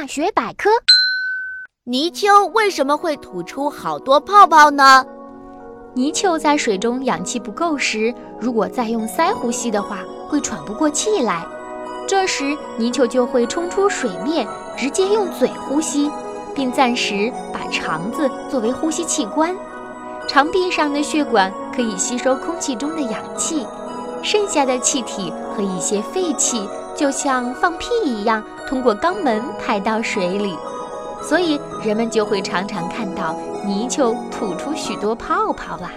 大学百科：泥鳅为什么会吐出好多泡泡呢？泥鳅在水中氧气不够时，如果再用鳃呼吸的话，会喘不过气来。这时，泥鳅就会冲出水面，直接用嘴呼吸，并暂时把肠子作为呼吸器官。肠壁上的血管可以吸收空气中的氧气，剩下的气体和一些废气就像放屁一样，通过肛门排到水里。所以人们就会常常看到泥鳅吐出许多泡泡啦。